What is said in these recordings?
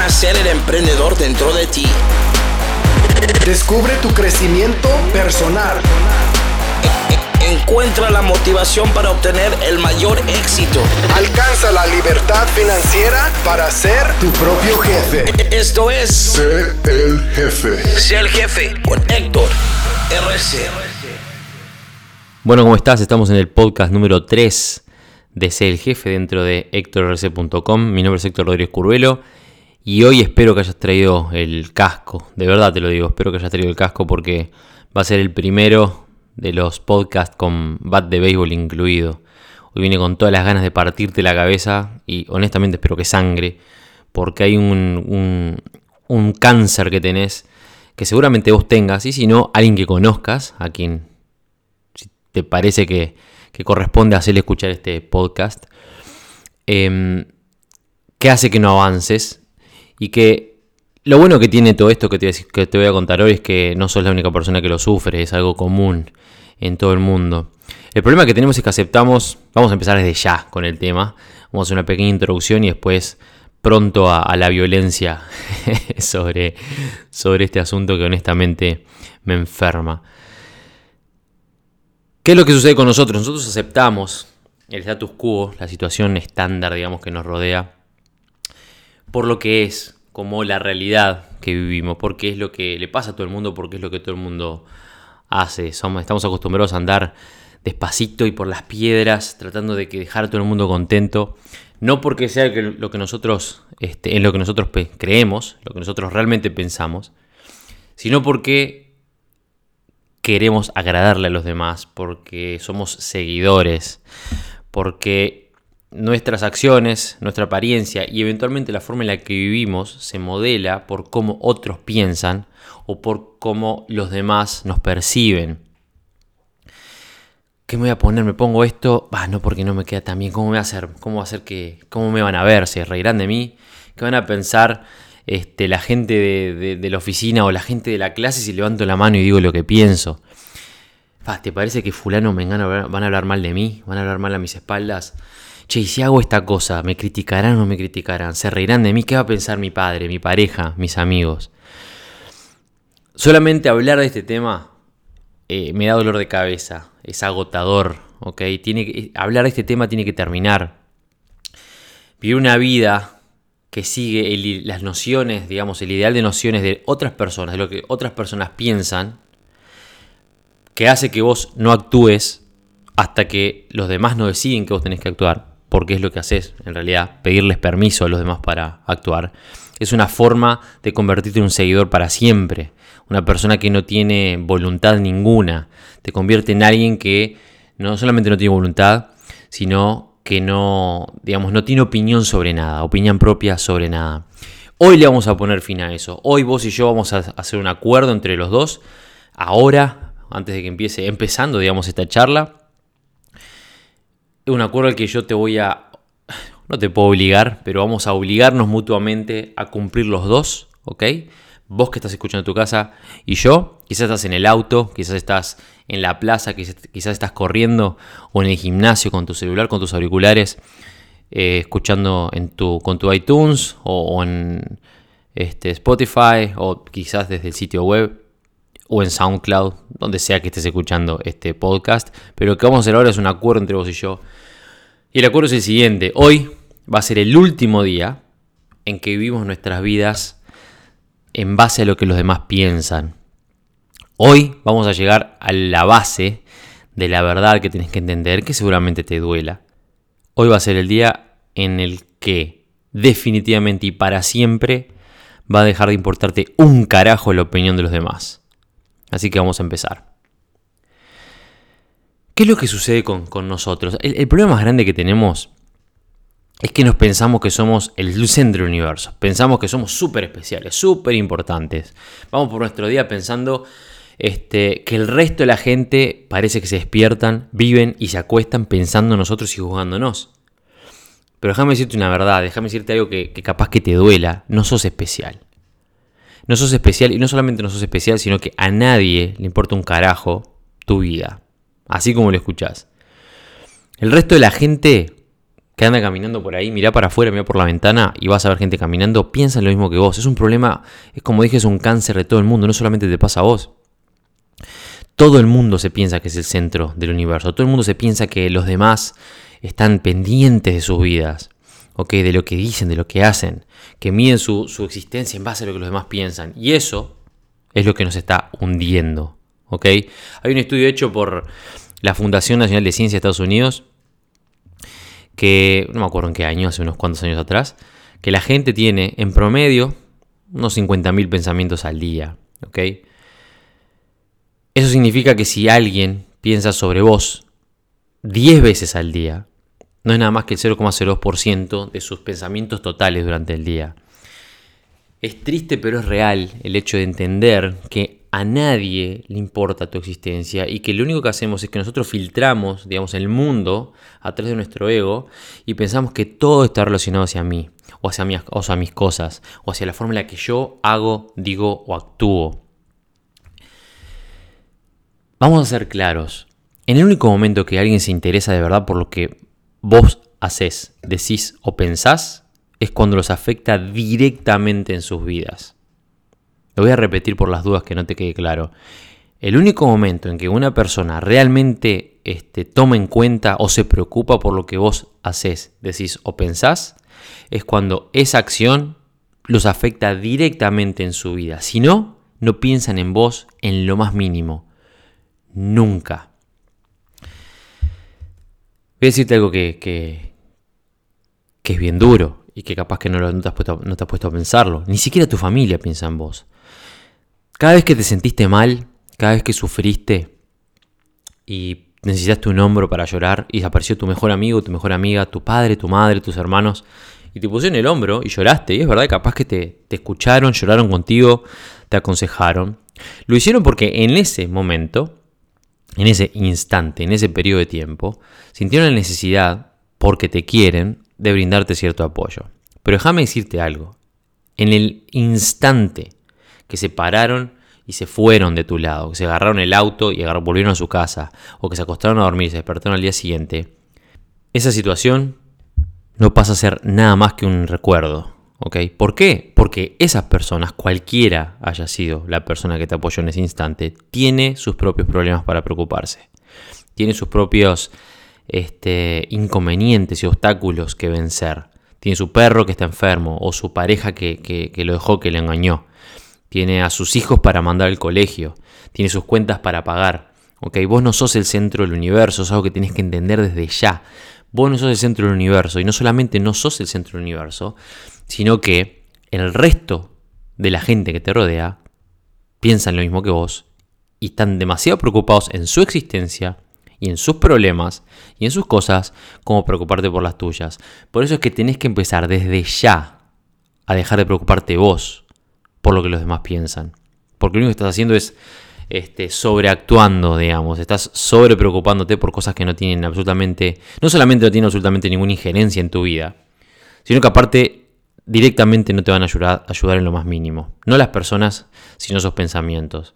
nacer el emprendedor dentro de ti. Descubre tu crecimiento personal. Encuentra la motivación para obtener el mayor éxito. Alcanza la libertad financiera para ser tu propio jefe. Esto es Sé el jefe. Sé el jefe con Héctor RC. Bueno, ¿cómo estás? Estamos en el podcast número 3 de Sé el Jefe dentro de HectorRC.com. Mi nombre es Héctor Rodríguez Curvelo y hoy espero que hayas traído el casco. De verdad te lo digo, espero que hayas traído el casco porque va a ser el primero de los podcasts con bat de béisbol incluido. Hoy vine con todas las ganas de partirte la cabeza y honestamente espero que sangre porque hay un, un, un cáncer que tenés que seguramente vos tengas y si no, alguien que conozcas, a quien te parece que, que corresponde hacerle escuchar este podcast, eh, que hace que no avances y que lo bueno que tiene todo esto que te, voy a contar hoy es que no sos la única persona que lo sufre, es algo común en todo el mundo. El problema que tenemos es que aceptamos, vamos a empezar desde ya con el tema, vamos a hacer una pequeña introducción y después pronto a, a la violencia sobre, sobre este asunto que honestamente me enferma. ¿Qué es lo que sucede con nosotros? Nosotros aceptamos el status quo, la situación estándar, digamos, que nos rodea, por lo que es, como la realidad que vivimos, porque es lo que le pasa a todo el mundo, porque es lo que todo el mundo hace. Somos, estamos acostumbrados a andar despacito y por las piedras, tratando de que dejar a todo el mundo contento. No porque sea lo que nosotros, este, en lo que nosotros creemos, lo que nosotros realmente pensamos, sino porque queremos agradarle a los demás, porque somos seguidores, porque nuestras acciones, nuestra apariencia y eventualmente la forma en la que vivimos se modela por cómo otros piensan o por cómo los demás nos perciben. ¿Qué me voy a poner? ¿Me pongo esto? No porque no me queda tan bien. ¿Cómo me a hacer? ¿Cómo va a hacer que.? ¿Cómo me van a ver? ¿Se reirán de mí? ¿Qué van a pensar este, la gente de, la oficina o la gente de la clase si levanto la mano y digo lo que pienso? ¿Te parece que fulano me van a hablar mal de mí? ¿Van a hablar mal a mis espaldas? Che, si hago esta cosa, ¿me criticarán o no me criticarán? ¿Se reirán de mí? ¿Qué va a pensar mi padre, mi pareja, mis amigos? Solamente hablar de este tema eh, me da dolor de cabeza, es agotador, ¿ok? Tiene que, hablar de este tema tiene que terminar. Vivir una vida que sigue las nociones, digamos, el ideal de nociones de otras personas, de lo que otras personas piensan, que hace que vos no actúes hasta que los demás no deciden que vos tenés que actuar, porque es lo que haces, en realidad, pedirles permiso a los demás para actuar. Es una forma de convertirte en un seguidor para siempre, una persona que no tiene voluntad ninguna, te convierte en alguien que no solamente no tiene voluntad, sino que no, digamos, no tiene opinión sobre nada, opinión propia sobre nada. Hoy le vamos a poner fin a eso. Hoy vos y yo vamos a hacer un acuerdo entre los dos. Ahora, antes de que empiece, empezando, digamos, esta charla. Un acuerdo al que yo te voy a... No te puedo obligar, pero vamos a obligarnos mutuamente a cumplir los dos, ¿ok? Vos que estás escuchando en tu casa y yo, quizás estás en el auto, quizás estás en la plaza, quizás, quizás estás corriendo o en el gimnasio con tu celular, con tus auriculares, eh, escuchando en tu, con tu iTunes o, o en este, Spotify o quizás desde el sitio web o en SoundCloud, donde sea que estés escuchando este podcast. Pero lo que vamos a hacer ahora es un acuerdo entre vos y yo. Y el acuerdo es el siguiente. Hoy va a ser el último día en que vivimos nuestras vidas en base a lo que los demás piensan. Hoy vamos a llegar a la base de la verdad que tienes que entender, que seguramente te duela. Hoy va a ser el día en el que definitivamente y para siempre va a dejar de importarte un carajo la opinión de los demás. Así que vamos a empezar. ¿Qué es lo que sucede con, con nosotros? El, problema más grande que tenemos es que nos pensamos que somos el centro del universo. Pensamos que somos súper especiales, súper importantes. Vamos por nuestro día pensando este, que el resto de la gente parece que se despiertan, viven y se acuestan pensando en nosotros y juzgándonos. Pero déjame decirte una verdad, déjame decirte algo que capaz que te duela. No sos especial. No sos especial y no solamente no sos especial, sino que a nadie le importa un carajo tu vida. Así como lo escuchás. El resto de la gente que anda caminando por ahí, mira para afuera, mira por la ventana y vas a ver gente caminando, piensa lo mismo que vos. Es un problema, es como dije, es un cáncer de todo el mundo, no solamente te pasa a vos. Todo el mundo se piensa que es el centro del universo, todo el mundo se piensa que los demás están pendientes de sus vidas, de lo que dicen, de lo que hacen, que miden su, su existencia en base a lo que los demás piensan. Y eso es lo que nos está hundiendo. Hay un estudio hecho por la Fundación Nacional de Ciencia de Estados Unidos que, no me acuerdo en qué año, hace unos cuantos años atrás, que la gente tiene en promedio unos 50.000 pensamientos al día. Eso significa que si alguien piensa sobre vos 10 veces al día, no es nada más que el 0,02% de sus pensamientos totales durante el día. Es triste pero es real el hecho de entender que a nadie le importa tu existencia y que lo único que hacemos es que nosotros filtramos, digamos, el mundo a través de nuestro ego y pensamos que todo está relacionado hacia mí o hacia, o hacia mis cosas o hacia la forma en la que yo hago, digo o actúo. Vamos a ser claros. En el único momento que alguien se interesa de verdad por lo que vos haces, decís o pensás, es cuando los afecta directamente en sus vidas. Lo voy a repetir por las dudas que no te quede claro. El único momento en que una persona realmente este, toma en cuenta o se preocupa por lo que vos haces, decís o pensás, es cuando esa acción los afecta directamente en su vida. Si no, no piensan en vos en lo más mínimo. Nunca. Voy a decirte algo que, que, que es bien duro y que capaz que no, te has puesto, no te has puesto a pensarlo. Ni siquiera tu familia piensa en vos. Cada vez que te sentiste mal, cada vez que sufriste y necesitaste un hombro para llorar y apareció tu mejor amigo, tu mejor amiga, tu padre, tu madre, tus hermanos, y te pusieron el hombro y lloraste, y es verdad, capaz que te, te escucharon, lloraron contigo, te aconsejaron. Lo hicieron porque en ese momento, en ese instante, en ese periodo de tiempo, sintieron la necesidad, porque te quieren, de brindarte cierto apoyo. Pero déjame decirte algo. En el instante que se pararon y se fueron de tu lado, que se agarraron el auto y volvieron a su casa, o que se acostaron a dormir y se despertaron al día siguiente, esa situación no pasa a ser nada más que un recuerdo. ¿Por qué? Porque esas personas, cualquiera haya sido la persona que te apoyó en ese instante, tiene sus propios problemas para preocuparse. Tiene sus propios este, inconvenientes y obstáculos que vencer. Tiene su perro que está enfermo o su pareja que, lo dejó, que le engañó. Tiene a sus hijos para mandar al colegio. Tiene sus cuentas para pagar. ¿ok? Vos no sos el centro del universo, es algo que tienes que entender desde ya. Vos no sos el centro del universo y no solamente no sos el centro del universo, sino que el resto de la gente que te rodea piensan lo mismo que vos y están demasiado preocupados en su existencia y en sus problemas y en sus cosas como preocuparte por las tuyas. Por eso es que tenés que empezar desde ya a dejar de preocuparte vos por lo que los demás piensan. Porque lo único que estás haciendo es este, sobreactuando, digamos. Estás sobre preocupándote por cosas que no tienen absolutamente, no solamente no tienen absolutamente ninguna injerencia en tu vida, sino que aparte directamente no te van a ayudar, ayudar en lo más mínimo. No las personas, sino esos pensamientos.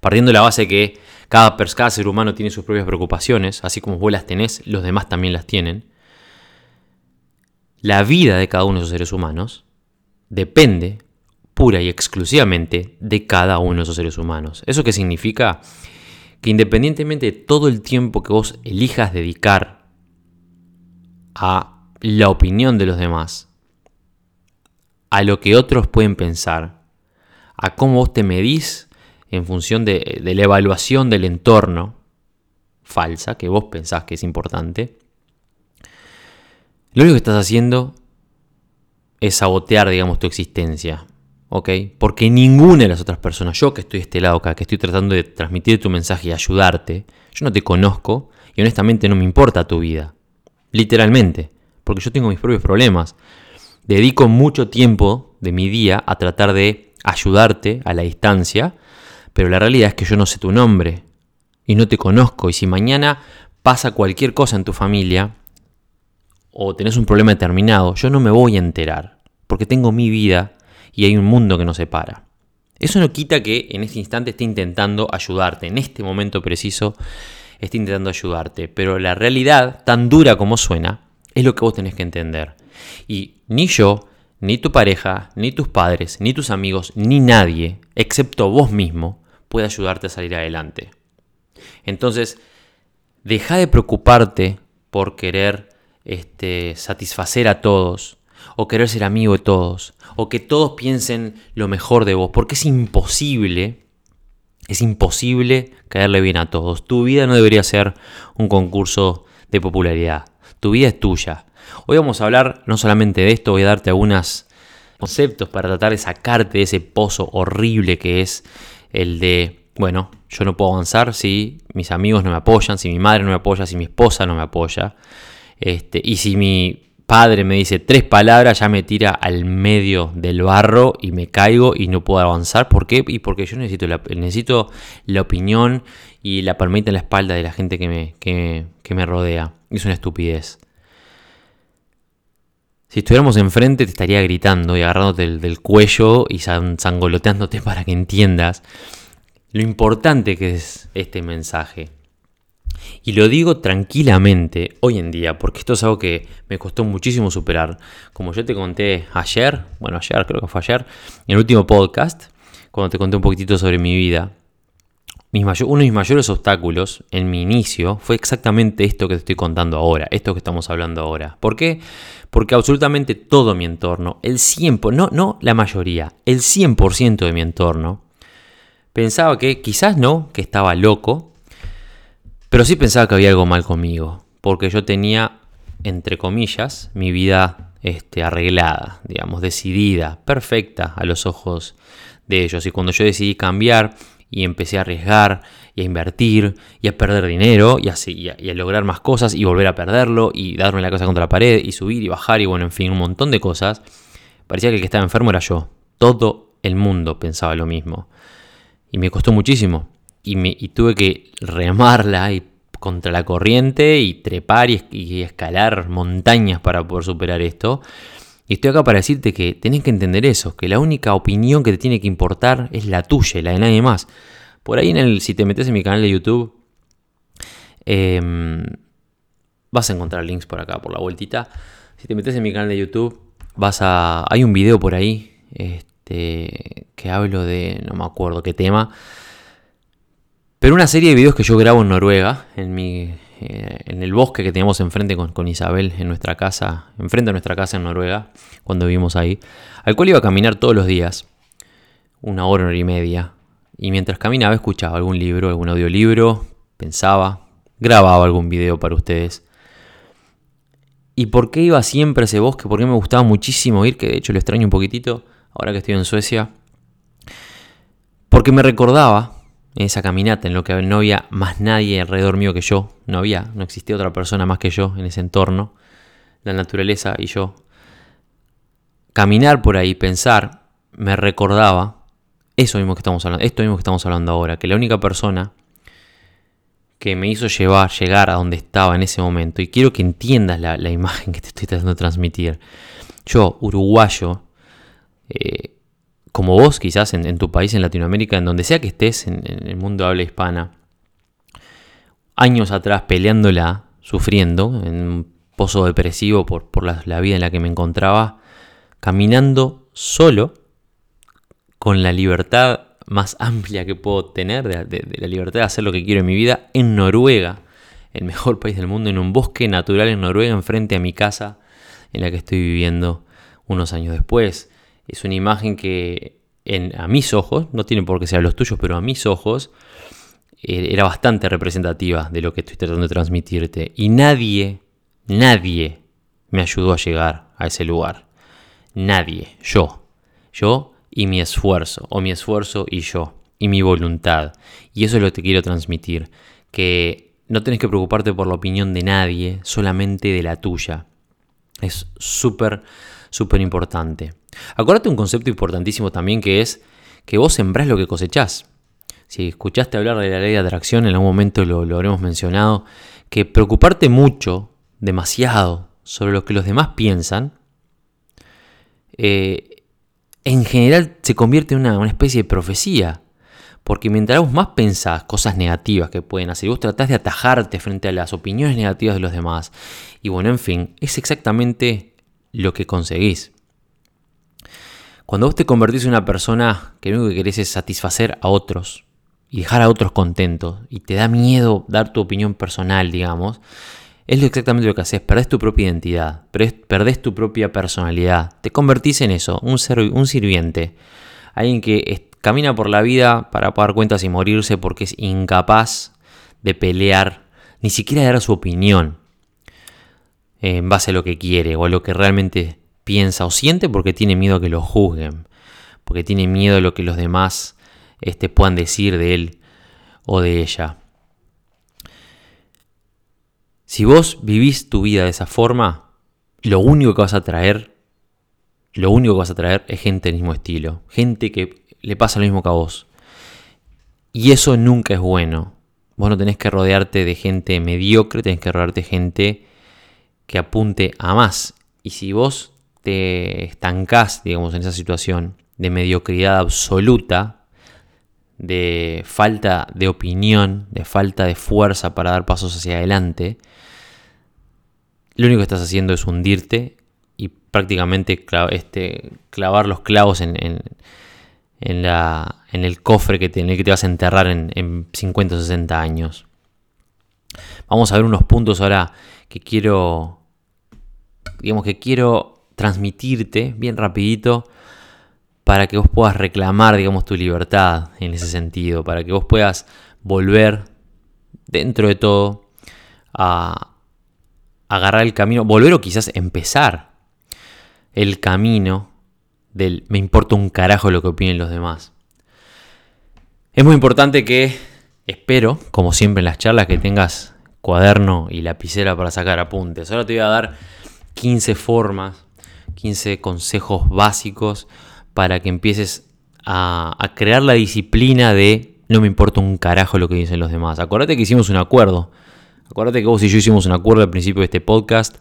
Partiendo de la base que cada, cada ser humano tiene sus propias preocupaciones, así como vos las tenés, los demás también las tienen. La vida de cada uno de esos seres humanos depende pura y exclusivamente de cada uno de esos seres humanos. ¿Eso qué significa? Que independientemente de todo el tiempo que vos elijas dedicar a la opinión de los demás, a lo que otros pueden pensar, a cómo vos te medís en función de, la evaluación del entorno falsa, que vos pensás que es importante, lo único que estás haciendo es sabotear, digamos, tu existencia. ¿Ok? Porque ninguna de las otras personas, yo que estoy de este lado acá, que estoy tratando de transmitir tu mensaje y ayudarte, yo no te conozco y honestamente no me importa tu vida. Literalmente. Porque yo tengo mis propios problemas. Dedico mucho tiempo de mi día a tratar de ayudarte a la distancia pero la realidad es que yo no sé tu nombre y no te conozco. Y si mañana pasa cualquier cosa en tu familia o tenés un problema determinado, yo no me voy a enterar, porque tengo mi vida y hay un mundo que nos separa. Eso no quita que en este instante esté intentando ayudarte, en este momento preciso esté intentando ayudarte, pero la realidad, tan dura como suena, Es lo que vos tenés que entender. Y ni yo, ni tu pareja, ni tus padres, ni tus amigos, ni nadie, excepto vos mismo, puede ayudarte a salir adelante. Entonces, deja de preocuparte por querer este, satisfacer a todos, o querer ser amigo de todos, o que todos piensen lo mejor de vos, porque es imposible, es imposible caerle bien a todos. Tu vida no debería ser un concurso de popularidad, tu vida es tuya. Hoy vamos a hablar no solamente de esto, voy a darte algunos conceptos para tratar de sacarte de ese pozo horrible que es el de, bueno, yo no puedo avanzar si mis amigos no me apoyan, si mi madre no me apoya, si mi esposa no me apoya. Este, y si mi padre me dice tres palabras, ya me tira al medio del barro y me caigo y no puedo avanzar. ¿Por qué? Y porque yo necesito la, necesito la opinión y la palmita en la espalda de la gente que me, que, me rodea. Es una estupidez. Si estuviéramos enfrente te estaría gritando y agarrándote del, cuello y sangoloteándote para que entiendas lo importante que es este mensaje. Y lo digo tranquilamente hoy en día, porque esto es algo que me costó muchísimo superar. Como yo te conté ayer, bueno, ayer creo que fue ayer, en el último podcast, cuando te conté un poquitito sobre mi vida, uno de mis mayores obstáculos en mi inicio fue exactamente esto que te estoy contando ahora, esto que estamos hablando ahora. ¿Por qué? Porque absolutamente todo mi entorno, el 100%, no, no la mayoría, el 100% de mi entorno, pensaba que quizás no, que estaba loco, pero sí pensaba que había algo mal conmigo, porque yo tenía, entre comillas, mi vida este, arreglada, digamos, decidida, perfecta a los ojos de ellos. Y cuando yo decidí cambiar y empecé a arriesgar y a invertir y a perder dinero y a, y a, lograr más cosas y volver a perderlo y darme la casa contra la pared y subir y bajar y bueno, en fin, un montón de cosas, parecía que el que estaba enfermo era yo. Todo el mundo pensaba lo mismo. Y me costó muchísimo y, tuve que remarla y contra la corriente y trepar y, escalar montañas para poder superar esto. Y estoy acá para decirte que tenés que entender eso, que la única opinión que te tiene que importar es la tuya y la de nadie más. Por ahí, en el, si te metes en mi canal de YouTube, em, vas a encontrar links por acá, por la vueltita. Si te metes en mi canal de YouTube, vas a. Hay un video por ahí este, que hablo de. No me acuerdo qué tema pero una serie de videos que yo grabo en Noruega, en, mi, eh, en el bosque que teníamos enfrente con, con, Isabel, en nuestra casa, enfrente de nuestra casa en Noruega, cuando vivimos ahí, al cual iba a caminar todos los días, una hora, una hora y media. Y mientras caminaba escuchaba algún libro, algún audiolibro, pensaba, grababa algún video para ustedes. ¿Y por qué iba siempre a ese bosque? Porque me gustaba muchísimo ir, que de hecho lo extraño un poquitito, ahora que estoy en Suecia. Porque me recordaba en esa caminata en lo que no había más nadie alrededor mío que yo, no había, no existía otra persona más que yo en ese entorno, la naturaleza y yo. Caminar por ahí, pensar, me recordaba eso mismo que estamos hablando, esto mismo que estamos hablando ahora, que la única persona que me hizo llevar, llegar a donde estaba en ese momento, y quiero que entiendas la, imagen que te estoy tratando de transmitir. Yo, uruguayo, eh, como vos quizás en, tu país, en Latinoamérica, en donde sea que estés, en, el mundo de habla hispana, años atrás peleándola, sufriendo, en un pozo depresivo por, la, vida en la que me encontraba, caminando solo, con la libertad más amplia que puedo tener, de, la libertad de hacer lo que quiero en mi vida, en Noruega, el mejor país del mundo, en un bosque natural en Noruega, enfrente a mi casa, en la que estoy viviendo unos años después. Es una imagen que a mis ojos, no tiene por qué ser los tuyos, pero a mis ojos eh, era bastante representativa de lo que estoy tratando de transmitirte. Y nadie, nadie me ayudó a llegar a ese lugar. Nadie, yo. Yo y mi esfuerzo, o mi esfuerzo y yo, y mi voluntad. Y eso es lo que te quiero transmitir, que no tenés que preocuparte por la opinión de nadie, solamente de la tuya. Es súper, súper importante. Acuérdate un concepto importantísimo también que es que vos sembrás lo que cosechás. Si escuchaste hablar de la ley de atracción, en algún momento lo, habremos mencionado, que preocuparte mucho, demasiado, sobre lo que los demás piensan, eh, en general se convierte en una, especie de profecía. Porque mientras vos más pensás cosas negativas que pueden hacer, vos tratás de atajarte frente a las opiniones negativas de los demás, y bueno, en fin, es exactamente lo que conseguís. Cuando vos te convertís en una persona que lo único que querés es satisfacer a otros y dejar a otros contentos, y te da miedo dar tu opinión personal, digamos, es exactamente lo que haces, perdés tu propia identidad, perdés tu propia personalidad, te convertís en eso, un, un sirviente, alguien que camina por la vida para pagar cuentas y morirse porque es incapaz de pelear, ni siquiera de dar su opinión en base a lo que quiere o a lo que realmente piensa o siente porque tiene miedo a que lo juzguen, porque tiene miedo a lo que los demás este, puedan decir de él o de ella. Si vos vivís tu vida de esa forma, lo único que vas a traer, lo único que vas a traer es gente del mismo estilo, gente que le pasa lo mismo que a vos. Y eso nunca es bueno. Vos no tenés que rodearte de gente mediocre, tenés que rodearte de gente que apunte a más. Y si vos te estancás, digamos, en esa situación de mediocridad absoluta, de falta de opinión, de falta de fuerza para dar pasos hacia adelante, lo único que estás haciendo es hundirte y prácticamente este, clavar los clavos en, en, la, en el cofre que te, en el que te vas a enterrar en, en 50 o 60 años. Vamos a ver unos puntos ahora que quiero, digamos que quiero transmitirte bien rapidito para que vos puedas reclamar, digamos, tu libertad en ese sentido, para que vos puedas volver dentro de todo a, agarrar el camino, volver o quizás empezar el camino del me importa un carajo lo que opinen los demás. Es muy importante que, espero, como siempre en las charlas, que tengas cuaderno y lapicera para sacar apuntes. Ahora te voy a dar 15 formas, 15 consejos básicos para que empieces a, crear la disciplina de no me importa un carajo lo que dicen los demás. Acuérdate que hicimos un acuerdo Acuérdate que vos y yo hicimos un acuerdo al principio de este podcast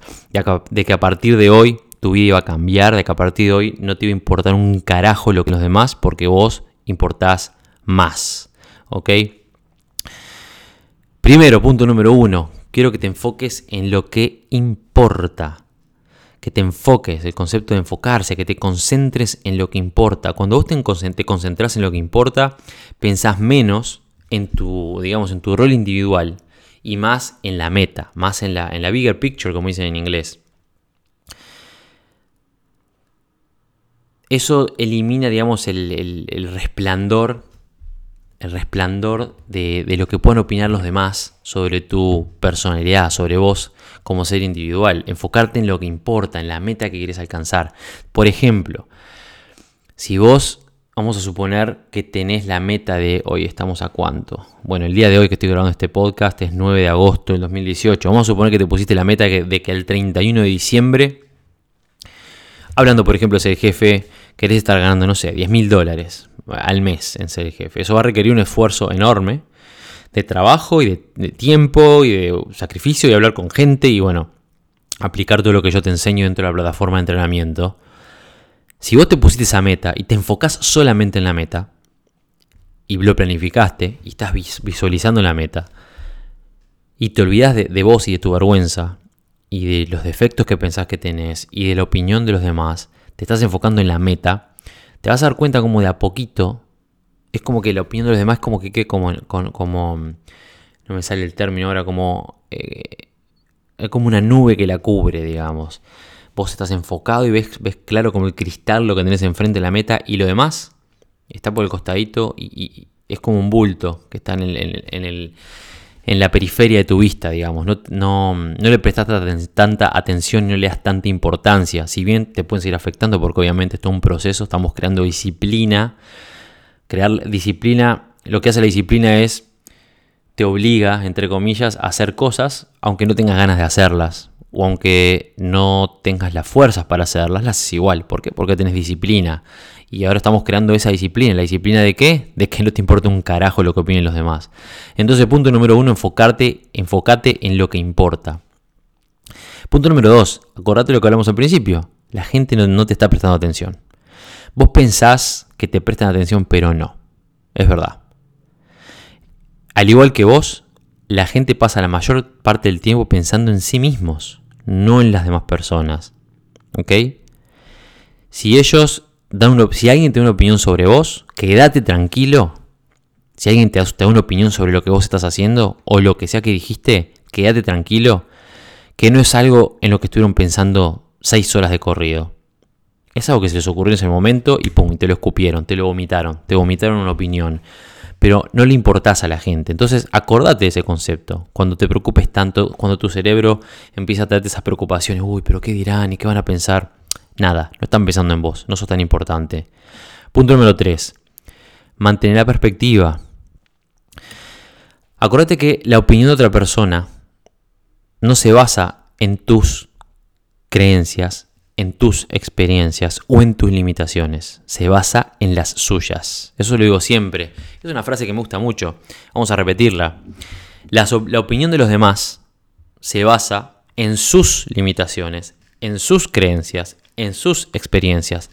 de que a partir de hoy tu vida iba a cambiar, de que a partir de hoy no te iba a importar un carajo lo que los demás, porque vos importás más. ¿Ok? Primero, punto número uno, quiero que te enfoques en lo que importa. Que te enfoques, el concepto de enfocarse, que te concentres en lo que importa. Cuando vos te concentras en lo que importa, pensás menos en tu, digamos, en tu rol individual y más en la meta, más en la, en la bigger picture, como dicen en inglés. Eso elimina, digamos, el, resplandor, el resplandor de, de, lo que pueden opinar los demás sobre tu personalidad, sobre vos como ser individual. Enfocarte en lo que importa, en la meta que quieres alcanzar. Por ejemplo, si vos Vamos a suponer que tenés la meta de hoy, estamos a cuánto. Bueno, el día de hoy que estoy grabando este podcast es 9 de agosto del 2018. Vamos a suponer que te pusiste la meta de que el 31 de diciembre, hablando por ejemplo de ser jefe, querés estar ganando, no sé, 10 mil dólares al mes en ser jefe. Eso va a requerir un esfuerzo enorme de trabajo y de, de tiempo y de sacrificio y hablar con gente y bueno, aplicar todo lo que yo te enseño dentro de la plataforma de entrenamiento si vos te pusiste esa meta y te enfocás solamente en la meta, y lo planificaste, y estás visualizando la meta, y te olvidas de, vos y de tu vergüenza, y de los defectos que pensás que tenés, y de la opinión de los demás, te estás enfocando en la meta, te vas a dar cuenta como de a poquito, es como que la opinión de los demás es como que, como, no me sale el término ahora, como, eh, es como una nube que la cubre, digamos. Vos estás enfocado y ves, ves claro como el cristal lo que tenés enfrente de la meta y lo demás está por el costadito y, es como un bulto que está en, el, la periferia de tu vista, digamos. No, no, no le prestas tanta atención, no le das tanta importancia. Si bien te pueden seguir afectando, porque obviamente esto es un proceso, estamos creando disciplina. Crear disciplina, lo que hace la disciplina es, te obliga, entre comillas, a hacer cosas, aunque no tengas ganas de hacerlas o aunque no tengas las fuerzas para hacerlas, las haces igual. ¿Por qué? Porque tenés disciplina. Y ahora estamos creando esa disciplina. ¿La disciplina de qué? De que no te importa un carajo lo que opinen los demás. Entonces, punto número uno, enfocarte, enfócate en lo que importa. Punto número dos, acordate lo que hablamos al principio. La gente no, no te está prestando atención. Vos pensás que te prestan atención, pero no. Es verdad. al igual que vos, la gente pasa la mayor parte del tiempo pensando en sí mismos, no en las demás personas. ¿Ok? Si ellos si alguien tiene una opinión sobre vos, quédate tranquilo. Si alguien te da una opinión sobre lo que vos estás haciendo o lo que sea que dijiste, quédate tranquilo, que no es algo en lo que estuvieron pensando seis horas de corrido. Es algo que se les ocurrió en ese momento y pum, te lo escupieron, te lo vomitaron, te vomitaron una opinión pero no le importás a la gente. Entonces, acordate de ese concepto. Cuando te preocupes tanto, cuando tu cerebro empieza a traerte esas preocupaciones, uy, pero ¿qué dirán y qué van a pensar? Nada, no están pensando en vos, no sos tan importante. Punto número 3. Mantener la perspectiva. Acordate que la opinión de otra persona no se basa en tus creencias, en tus experiencias o en tus limitaciones, se basa en las suyas. Eso lo digo siempre. Es una frase que me gusta mucho. Vamos a repetirla. La, la, opinión de los demás se basa en sus limitaciones, en sus creencias, en sus experiencias,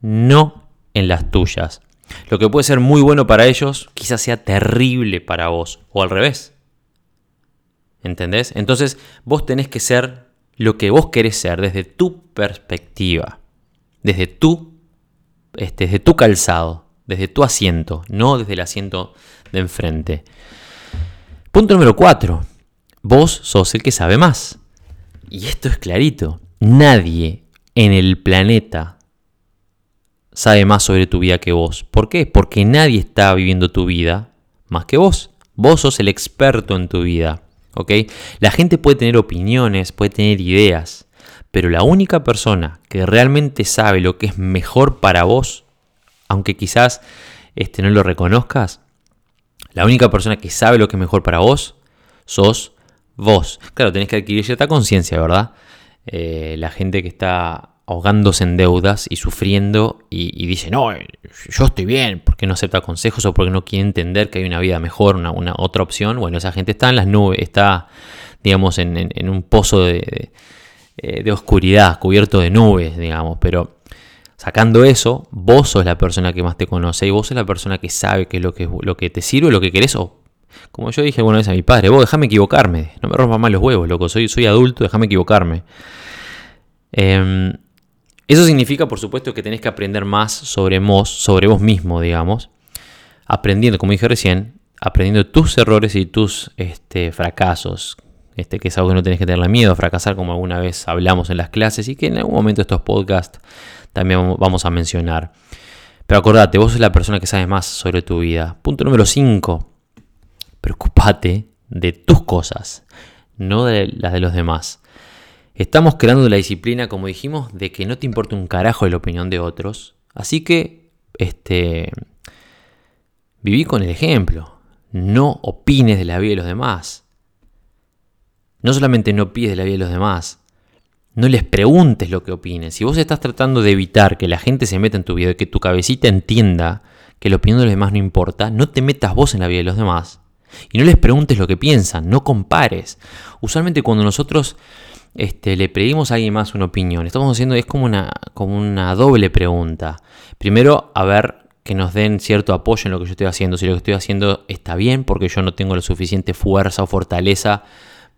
no en las tuyas. Lo que puede ser muy bueno para ellos, quizás sea terrible para vos, o al revés. ¿Entendés? Entonces vos tenés que ser lo que vos querés ser desde tu perspectiva, desde tu, este, desde tu calzado, desde tu asiento, no desde el asiento de enfrente. Punto número 4. Vos sos el que sabe más. Y esto es clarito. Nadie en el planeta sabe más sobre tu vida que vos. ¿Por qué? Porque nadie está viviendo tu vida más que vos. Vos sos el experto en tu vida. La gente puede tener opiniones, puede tener ideas, pero la única persona que realmente sabe lo que es mejor para vos, aunque quizás este, no lo reconozcas, la única persona que sabe lo que es mejor para vos, sos vos. Claro, tenés que adquirir cierta conciencia, ¿verdad? Eh, la gente que está ahogándose en deudas y sufriendo y, dice, no, yo estoy bien, porque no acepta consejos o porque no quiere entender que hay una vida mejor, una, otra opción. Bueno, esa gente está en las nubes, está, digamos, en, un pozo de, de, oscuridad, cubierto de nubes, digamos, pero sacando eso, vos sos la persona que más te conoce y vos sos la persona que sabe qué es lo que, lo que te sirve, lo que querés o... Como yo dije alguna vez a mi padre, vos déjame equivocarme, no me rompas más los huevos, loco, soy, soy adulto, déjame equivocarme. Eh, eso significa, por supuesto, que tenés que aprender más sobre vos, sobre vos mismo, digamos. Aprendiendo, como dije recién, aprendiendo tus errores y tus este, fracasos. Este, que es algo que no tenés que tenerle miedo a fracasar, como alguna vez hablamos en las clases y que en algún momento estos podcasts también vamos a mencionar. Pero acordate, vos sos la persona que sabe más sobre tu vida. Punto número 5. Preocupate de tus cosas, no de las de los demás. Estamos creando la disciplina, como dijimos, de que no te importa un carajo la opinión de otros. Así que, este, viví con el ejemplo. No opines de la vida de los demás. No solamente no pides de la vida de los demás, no les preguntes lo que opinen. Si vos estás tratando de evitar que la gente se meta en tu vida y que tu cabecita entienda que la opinión de los demás no importa, no te metas vos en la vida de los demás. Y no les preguntes lo que piensan, no compares. Usualmente cuando nosotros este, le pedimos a alguien más una opinión. Estamos haciendo, es como una, como una doble pregunta. Primero, a ver que nos den cierto apoyo en lo que yo estoy haciendo. Si lo que estoy haciendo está bien, porque yo no tengo la suficiente fuerza o fortaleza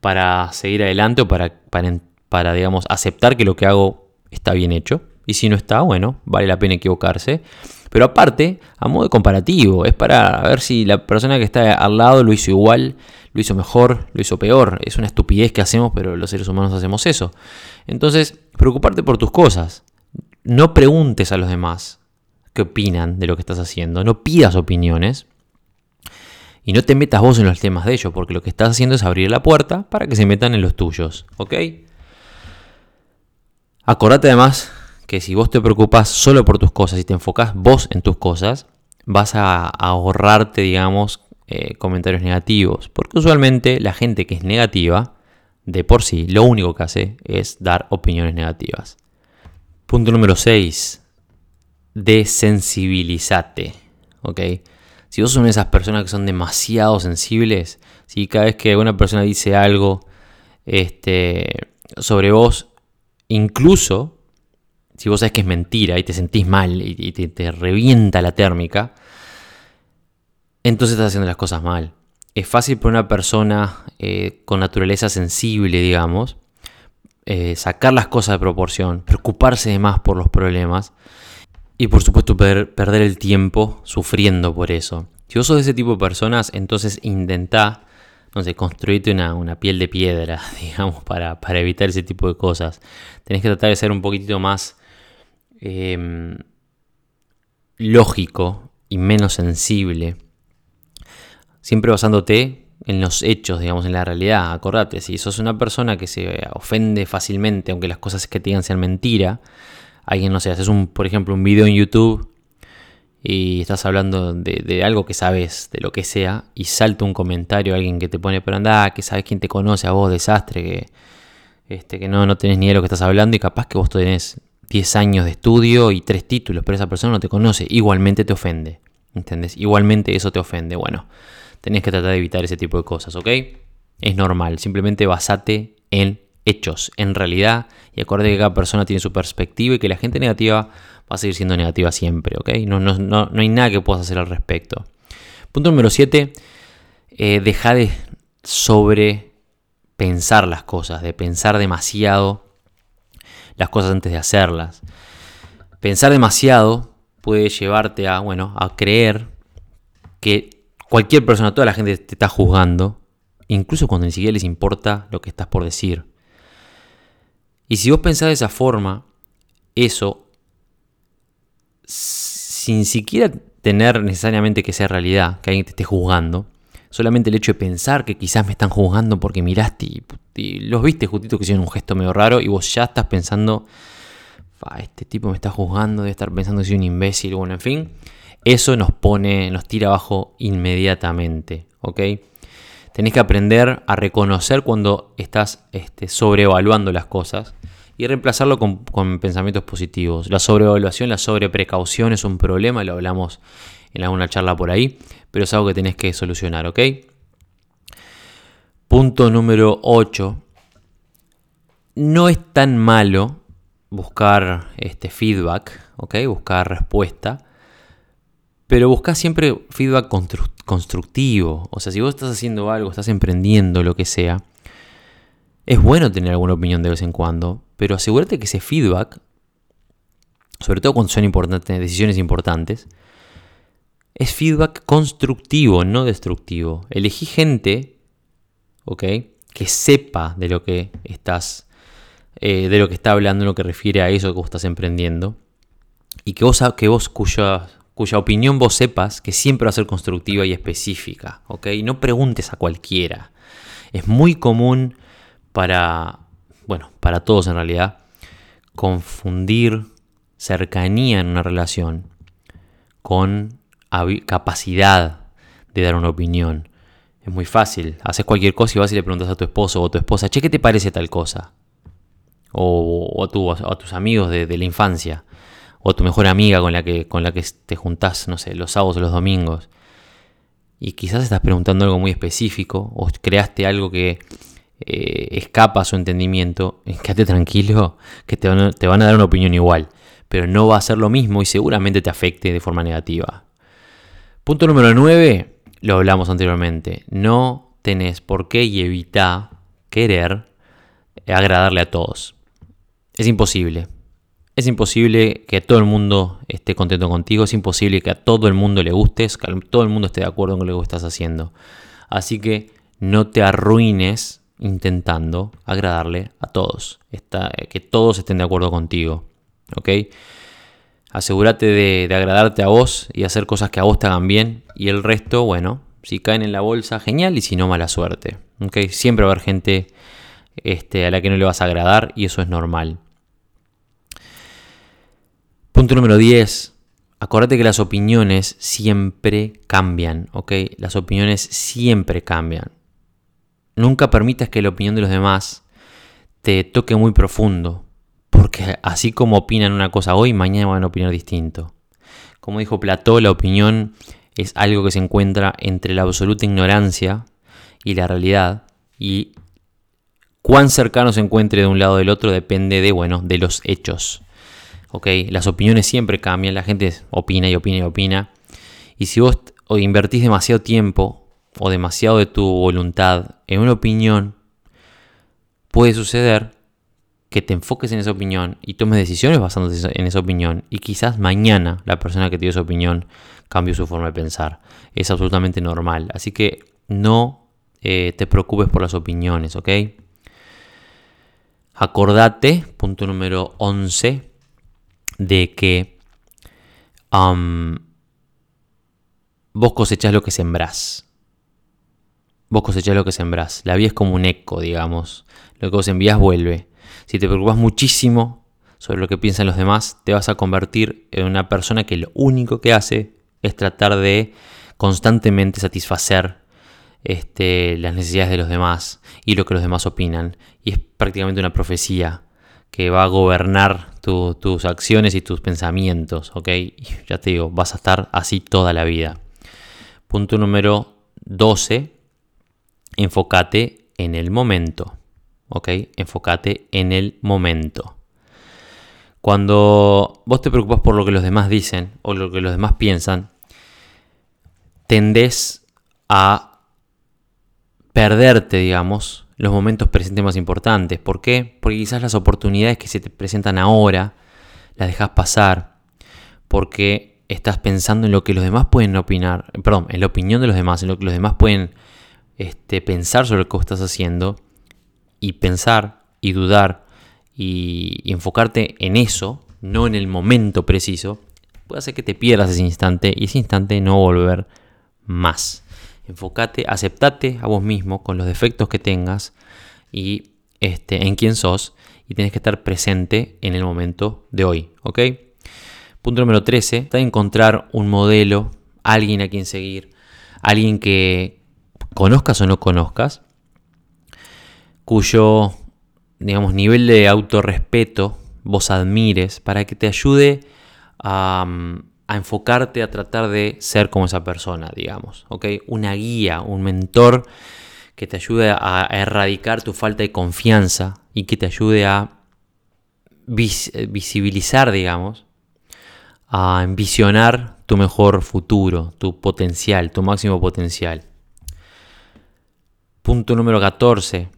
para seguir adelante o para, para, para, digamos, aceptar que lo que hago está bien hecho. Y si no está, bueno, vale la pena equivocarse. Pero aparte, a modo de comparativo, es para ver si la persona que está al lado lo hizo igual, lo hizo mejor, lo hizo peor. Es una estupidez que hacemos, pero los seres humanos hacemos eso. Entonces, preocuparte por tus cosas. No preguntes a los demás qué opinan de lo que estás haciendo. No pidas opiniones. Y no te metas vos en los temas de ellos, porque lo que estás haciendo es abrir la puerta para que se metan en los tuyos. ¿Ok? Acordate además que si vos te preocupas solo por tus cosas y te enfocas vos en tus cosas, vas a ahorrarte, digamos, eh, comentarios negativos. Porque usualmente la gente que es negativa, de por sí, lo único que hace es dar opiniones negativas. Punto número 6. Desensibilízate. ¿Ok? Si vos de esas personas que son demasiado sensibles, si cada vez que una persona dice algo este, sobre vos, incluso si vos sabes que es mentira y te sentís mal y, te, revienta la térmica, entonces estás haciendo las cosas mal. es fácil para una persona eh, con naturaleza sensible, digamos, eh, sacar las cosas de proporción, preocuparse de más por los problemas y por supuesto perder el tiempo sufriendo por eso. Si vos sos de ese tipo de personas, entonces intentá, no sé, construirte una, piel de piedra, digamos, para, evitar ese tipo de cosas. Tenés que tratar de ser un poquitito más em, lógico y menos sensible. Siempre basándote en los hechos, digamos, en la realidad. Acordate, si sos una persona que se ofende fácilmente, aunque las cosas que te digan sean mentira, alguien, no sé, haces un, por ejemplo, un video en YouTube y estás hablando de, algo que sabes, de lo que sea, y salta un comentario alguien que te pone, pero anda, que sabes quién te conoce a vos, desastre, que, este, que no, no tenés ni idea de lo que estás hablando y capaz que vos tenés 10 años de estudio y 3 títulos, pero esa persona no te conoce, igualmente te ofende, ¿entendés? Igualmente eso te ofende, bueno, tenés que tratar de evitar ese tipo de cosas, ¿ok? Es normal, simplemente basate en hechos, en realidad, y acuérdate que cada persona tiene su perspectiva y que la gente negativa va a seguir siendo negativa siempre, ¿ok? No, no, no, no hay nada que puedas hacer al respecto. Punto número 7, eh, deja de sobrepensar las cosas, de pensar demasiado las cosas antes de hacerlas. Pensar demasiado puede llevarte a, bueno, a creer que cualquier persona, toda la gente te está juzgando, incluso cuando ni siquiera les importa lo que estás por decir. Y si vos pensás de esa forma, eso, sin siquiera tener necesariamente que sea realidad, que alguien te esté juzgando, solamente el hecho de pensar que quizás me están juzgando porque miraste y, los viste justito que hicieron un gesto medio raro y vos ya estás pensando, este tipo me está juzgando, debe estar pensando que soy un imbécil, bueno, en fin, eso nos pone, nos tira abajo inmediatamente, ¿ok? Tenés que aprender a reconocer cuando estás este, sobrevaluando las cosas y reemplazarlo con, pensamientos positivos. La sobrevaluación, la sobreprecaución es un problema, lo hablamos en alguna charla por ahí, pero es algo que tenés que solucionar, ¿ok? Punto número 8. No es tan malo buscar este feedback, ¿ok? Buscar respuesta, pero busca siempre feedback constructivo. O sea, si vos estás haciendo algo, estás emprendiendo, lo que sea, es bueno tener alguna opinión de vez en cuando, pero asegúrate que ese feedback, sobre todo cuando son importantes, decisiones importantes, es feedback constructivo, no destructivo. Elegí gente, ¿ok? Que sepa de lo que estás, eh, de lo que está hablando, lo que refiere a eso que vos estás emprendiendo. Y que vos, que vos cuya, cuya opinión vos sepas que siempre va a ser constructiva y específica, ¿ok? No preguntes a cualquiera. Es muy común para, bueno, para todos en realidad, confundir cercanía en una relación con capacidad de dar una opinión. Es muy fácil. Haces cualquier cosa y vas y le preguntas a tu esposo o a tu esposa, che, ¿qué te parece tal cosa? O, a, tus amigos de, la infancia. O a tu mejor amiga con la, que, con la que te juntás, no sé, los sábados o los domingos. Y quizás estás preguntando algo muy específico o creaste algo que eh, escapa a su entendimiento. Quédate tranquilo que te te van a dar una opinión igual. Pero no va a ser lo mismo y seguramente te afecte de forma negativa. Punto número 9, lo hablamos anteriormente. No tenés por qué y evita querer agradarle a todos. Es imposible. Es imposible que todo el mundo esté contento contigo. Es imposible que a todo el mundo le gustes, que todo el mundo esté de acuerdo con lo que estás haciendo. Así que no te arruines intentando agradarle a todos. que todos estén de acuerdo contigo. ¿Ok? Asegúrate de, agradarte a vos y hacer cosas que a vos te hagan bien. Y el resto, bueno, si caen en la bolsa, genial. Y si no, mala suerte. ¿okay? Siempre va a haber gente este, a la que no le vas a agradar y eso es normal. Punto número 10. Acordate que las opiniones siempre cambian, ¿ok? Las opiniones siempre cambian. Nunca permitas que la opinión de los demás te toque muy profundo. Porque así como opinan una cosa hoy, mañana van a opinar distinto. Como dijo Plató, la opinión es algo que se encuentra entre la absoluta ignorancia y la realidad. Y cuán cercano se encuentre de un lado del otro depende de, bueno, de los hechos. Las opiniones siempre cambian, la gente opina y opina y opina. Y si vos invertís demasiado tiempo o demasiado de tu voluntad en una opinión, puede suceder que te enfoques en esa opinión y tomes decisiones basándote en esa opinión y quizás mañana la persona que te dio esa opinión cambie su forma de pensar. Es absolutamente normal. Así que no eh, te preocupes por las opiniones, ¿ok? Acordate, punto número 11, de que vos cosechás lo que sembrás. Vos cosechás lo que sembrás. La vida es como un eco, digamos. Lo que vos envías vuelve. Si te preocupas muchísimo sobre lo que piensan los demás, te vas a convertir en una persona que lo único que hace es tratar de constantemente satisfacer este, las necesidades de los demás y lo que los demás opinan. Y es prácticamente una profecía que va a gobernar tus acciones y tus pensamientos, ¿ok? ya te digo, vas a estar así toda la vida. Punto número 12, enfócate en el momento, ¿ok? Enfócate en el momento. Cuando vos te preocupas por lo que los demás dicen o lo que los demás piensan, tendés a perderte, digamos, los momentos presentes más importantes. ¿Por qué? Porque quizás las oportunidades que se te presentan ahora las dejas pasar porque estás pensando en lo que los demás pueden opinar, perdón, en la opinión de los demás, en lo que los demás pueden este, pensar sobre lo que estás haciendo y pensar y dudar y, enfocarte en eso, no en el momento preciso, puede hacer que te pierdas ese instante y ese instante no volver más. Enfócate, aceptate a vos mismo con los defectos que tengas y este, en quién sos y tienes que estar presente en el momento de hoy, ¿ok? Punto número 13, está encontrar un modelo, alguien a quien seguir, alguien que conozcas o no conozcas, cuyo, digamos, nivel de autorrespeto vos admires para que te ayude a a enfocarte a tratar de ser como esa persona, digamos, ¿ok? Una guía, un mentor que te ayude a erradicar tu falta de confianza y que te ayude a visibilizar, digamos, a envisionar tu mejor futuro, tu potencial, tu máximo potencial. Punto número 14.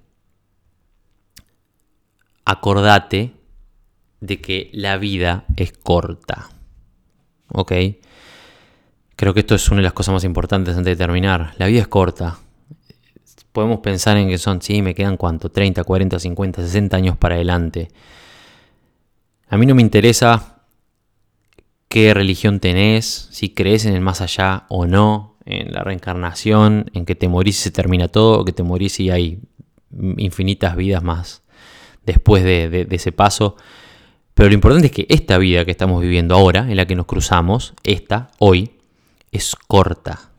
Acordate de que la vida es corta. ¿ok? Creo que esto es una de las cosas más importantes antes de terminar. La vida es corta. Podemos pensar en que son, sí, me quedan cuánto, 30, 40, 50, 60 años para adelante. A mí no me interesa qué religión tenés, si crees en el más allá o no, en la reencarnación, en que te morís y se termina todo, o que te morís y hay infinitas vidas más después de, ese paso. Pero lo importante es que esta vida que estamos viviendo ahora, en la que nos cruzamos, esta, hoy, es corta.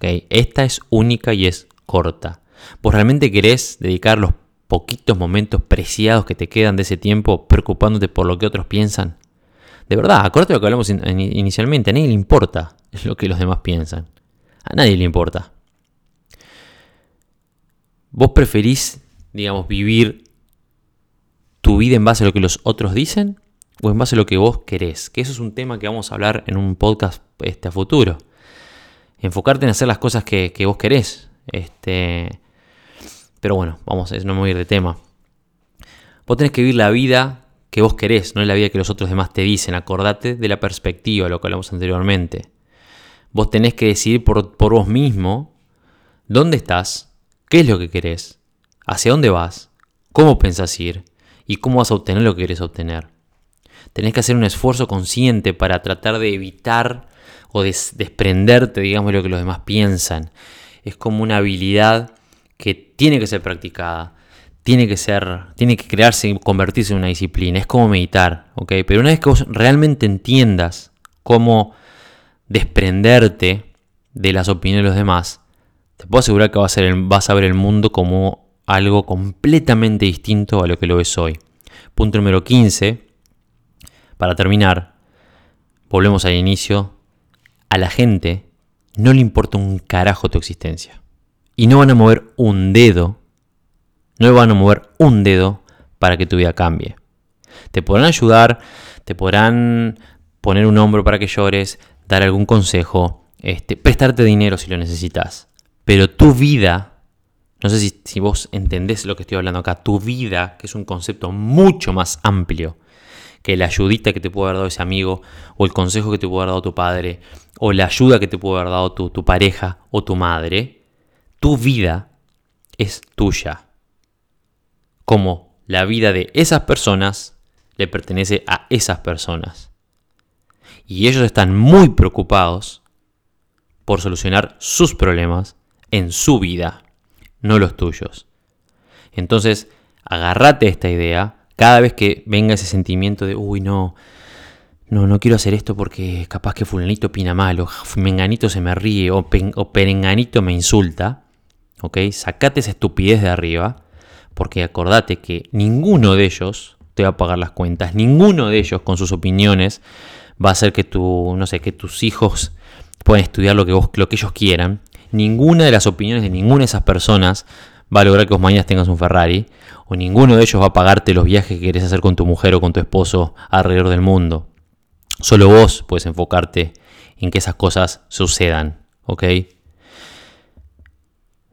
Esta es única y es corta. ¿Vos realmente querés dedicar los poquitos momentos preciados que te quedan de ese tiempo preocupándote por lo que otros piensan? De verdad, acuérdate de lo que hablamos inicialmente, a nadie le importa lo que los demás piensan. A nadie le importa. ¿Vos preferís, digamos, vivir tu vida en base a lo que los otros dicen? o en base a lo que vos querés. Que eso es un tema que vamos a hablar en un podcast este, a futuro. Enfocarte en hacer las cosas que, vos querés. Este, pero bueno, vamos, no me voy a ir de tema. Vos tenés que vivir la vida que vos querés, no es la vida que los otros demás te dicen. Acordate de la perspectiva, lo que hablamos anteriormente. Vos tenés que decidir por, por vos mismo dónde estás, qué es lo que querés, hacia dónde vas, cómo pensás ir y cómo vas a obtener lo que querés obtener tenés que hacer un esfuerzo consciente para tratar de evitar o desprenderte, digamos, de lo que los demás piensan. Es como una habilidad que tiene que ser practicada, tiene que ser, tiene que crearse y convertirse en una disciplina. Es como meditar, ¿ok? Pero una vez que vos realmente entiendas cómo desprenderte de las opiniones de los demás, te puedo asegurar que vas a, vas a ver el mundo como algo completamente distinto a lo que lo ves hoy. Punto número 15 para terminar, volvemos al inicio, a la gente no le importa un carajo tu existencia. Y no van a mover un dedo, no van a mover un dedo para que tu vida cambie. Te podrán ayudar, te podrán poner un hombro para que llores, dar algún consejo, este, prestarte dinero si lo necesitas. Pero tu vida, no sé si, vos entendés lo que estoy hablando acá, tu vida, que es un concepto mucho más amplio que la ayudita que te puede haber dado ese amigo, o el consejo que te puede haber dado tu padre, o la ayuda que te puede haber dado tu pareja o tu madre, tu vida es tuya. Como la vida de esas personas le pertenece a esas personas. Y ellos están muy preocupados por solucionar sus problemas en su vida, no los tuyos. Entonces, agárrate esta idea cada vez que venga ese sentimiento de, uy, no, no, no quiero hacer esto porque capaz que fulanito opina mal, o menganito se me ríe, o, o perenganito me insulta, ¿ok? Sacate esa estupidez de arriba, porque acordate que ninguno de ellos te va a pagar las cuentas, ninguno de ellos con sus opiniones va a hacer que tu, no sé, que tus hijos puedan estudiar lo que, lo que ellos quieran, ninguna de las opiniones de ninguna de esas personas va a lograr que vos mañana tengas un Ferrari, o ninguno de ellos va a pagarte los viajes que querés hacer con tu mujer o con tu esposo alrededor del mundo. Solo vos puedes enfocarte en que esas cosas sucedan, ¿ok?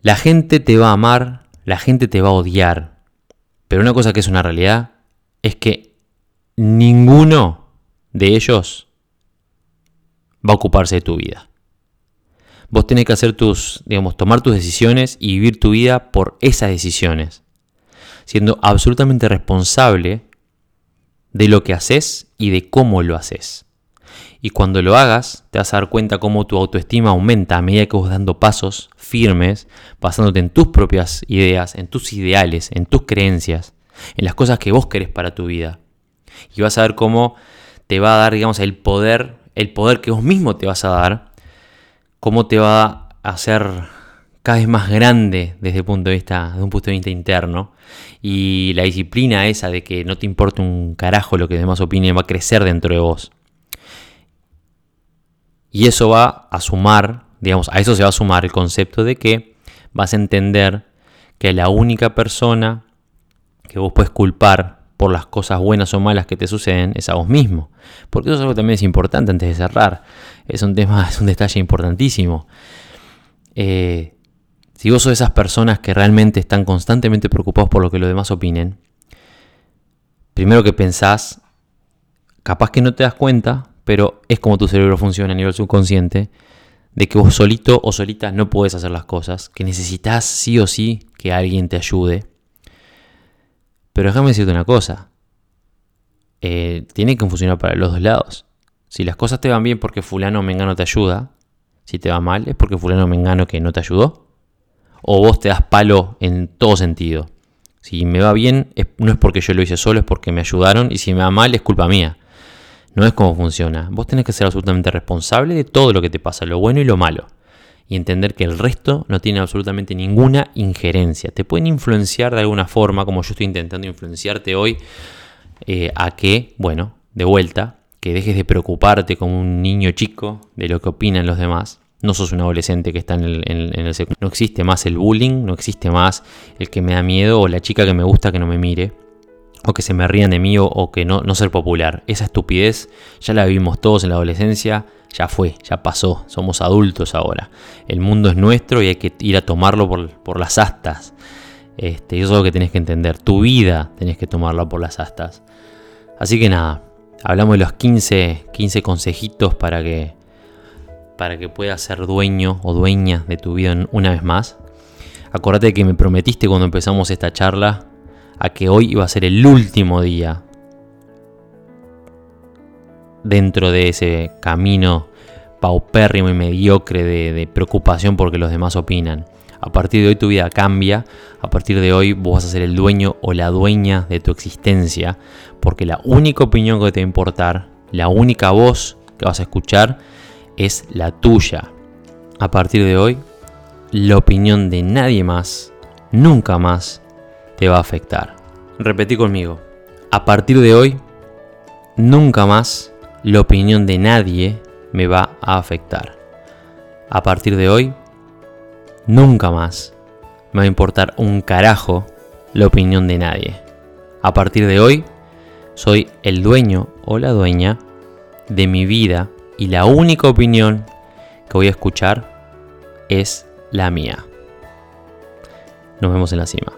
La gente te va a amar, la gente te va a odiar, pero una cosa que es una realidad es que ninguno de ellos va a ocuparse de tu vida. Vos tenés que hacer tus, digamos, tomar tus decisiones y vivir tu vida por esas decisiones, siendo absolutamente responsable de lo que haces y de cómo lo haces. Y cuando lo hagas, te vas a dar cuenta cómo tu autoestima aumenta a medida que vas dando pasos firmes, basándote en tus propias ideas, en tus ideales, en tus creencias, en las cosas que vos querés para tu vida. Y vas a ver cómo te va a dar, digamos, el poder, el poder que vos mismo te vas a dar cómo te va a hacer cada vez más grande desde, un punto de vista interno. Y la disciplina esa de que no te importa un carajo lo que demás opinen va a crecer dentro de vos. Y eso va a sumar, digamos, a eso se va a sumar el concepto de que vas a entender que la única persona que vos puedes culpar por las cosas buenas o malas que te suceden es a vos mismo. Porque eso es algo que también es importante antes de cerrar. Es un tema, es un detalle importantísimo. Eh, si vos sos esas personas que realmente están constantemente preocupados por lo que los demás opinen, primero que pensás, capaz que no te das cuenta, pero es como tu cerebro funciona a nivel subconsciente, de que vos solito o solita no puedes hacer las cosas, que necesitas sí o sí que alguien te ayude pero déjame decirte una cosa. Eh, tiene que funcionar para los dos lados. Si las cosas te van bien porque fulano o mengano te ayuda, si te va mal es porque fulano o mengano que no te ayudó. O vos te das palo en todo sentido. Si me va bien no es porque yo lo hice solo, es porque me ayudaron. Y si me va mal es culpa mía. No es como funciona. Vos tenés que ser absolutamente responsable de todo lo que te pasa, lo bueno y lo malo y entender que el resto no tiene absolutamente ninguna injerencia. Te pueden influenciar de alguna forma, como yo estoy intentando influenciarte hoy, eh, a que, bueno, de vuelta, que dejes de preocuparte como un niño chico de lo que opinan los demás. No sos un adolescente que está en el, en, No existe más el bullying, no existe más el que me da miedo o la chica que me gusta que no me mire o que se me rían de mí o, que no, no ser popular. Esa estupidez ya la vivimos todos en la adolescencia, ya fue, ya pasó, somos adultos ahora. El mundo es nuestro y hay que ir a tomarlo por, las astas. Este, eso es lo que tenés que entender. Tu vida tenés que tomarla por las astas. Así que nada, hablamos de los 15, 15 consejitos para que, para que puedas ser dueño o dueña de tu vida una vez más. Acordate que me prometiste cuando empezamos esta charla a que hoy iba a ser el último día dentro de ese camino paupérrimo y mediocre de, preocupación porque los demás opinan. A partir de hoy tu vida cambia, a partir de hoy vos vas a ser el dueño o la dueña de tu existencia, porque la única opinión que te va a importar, la única voz que vas a escuchar es la tuya. A partir de hoy, la opinión de nadie más, nunca más, te va a afectar. Repetí conmigo. A partir de hoy, nunca más la opinión de nadie me va a afectar. A partir de hoy, nunca más me va a importar un carajo la opinión de nadie. A partir de hoy, soy el dueño o la dueña de mi vida y la única opinión que voy a escuchar es la mía. Nos vemos en la cima.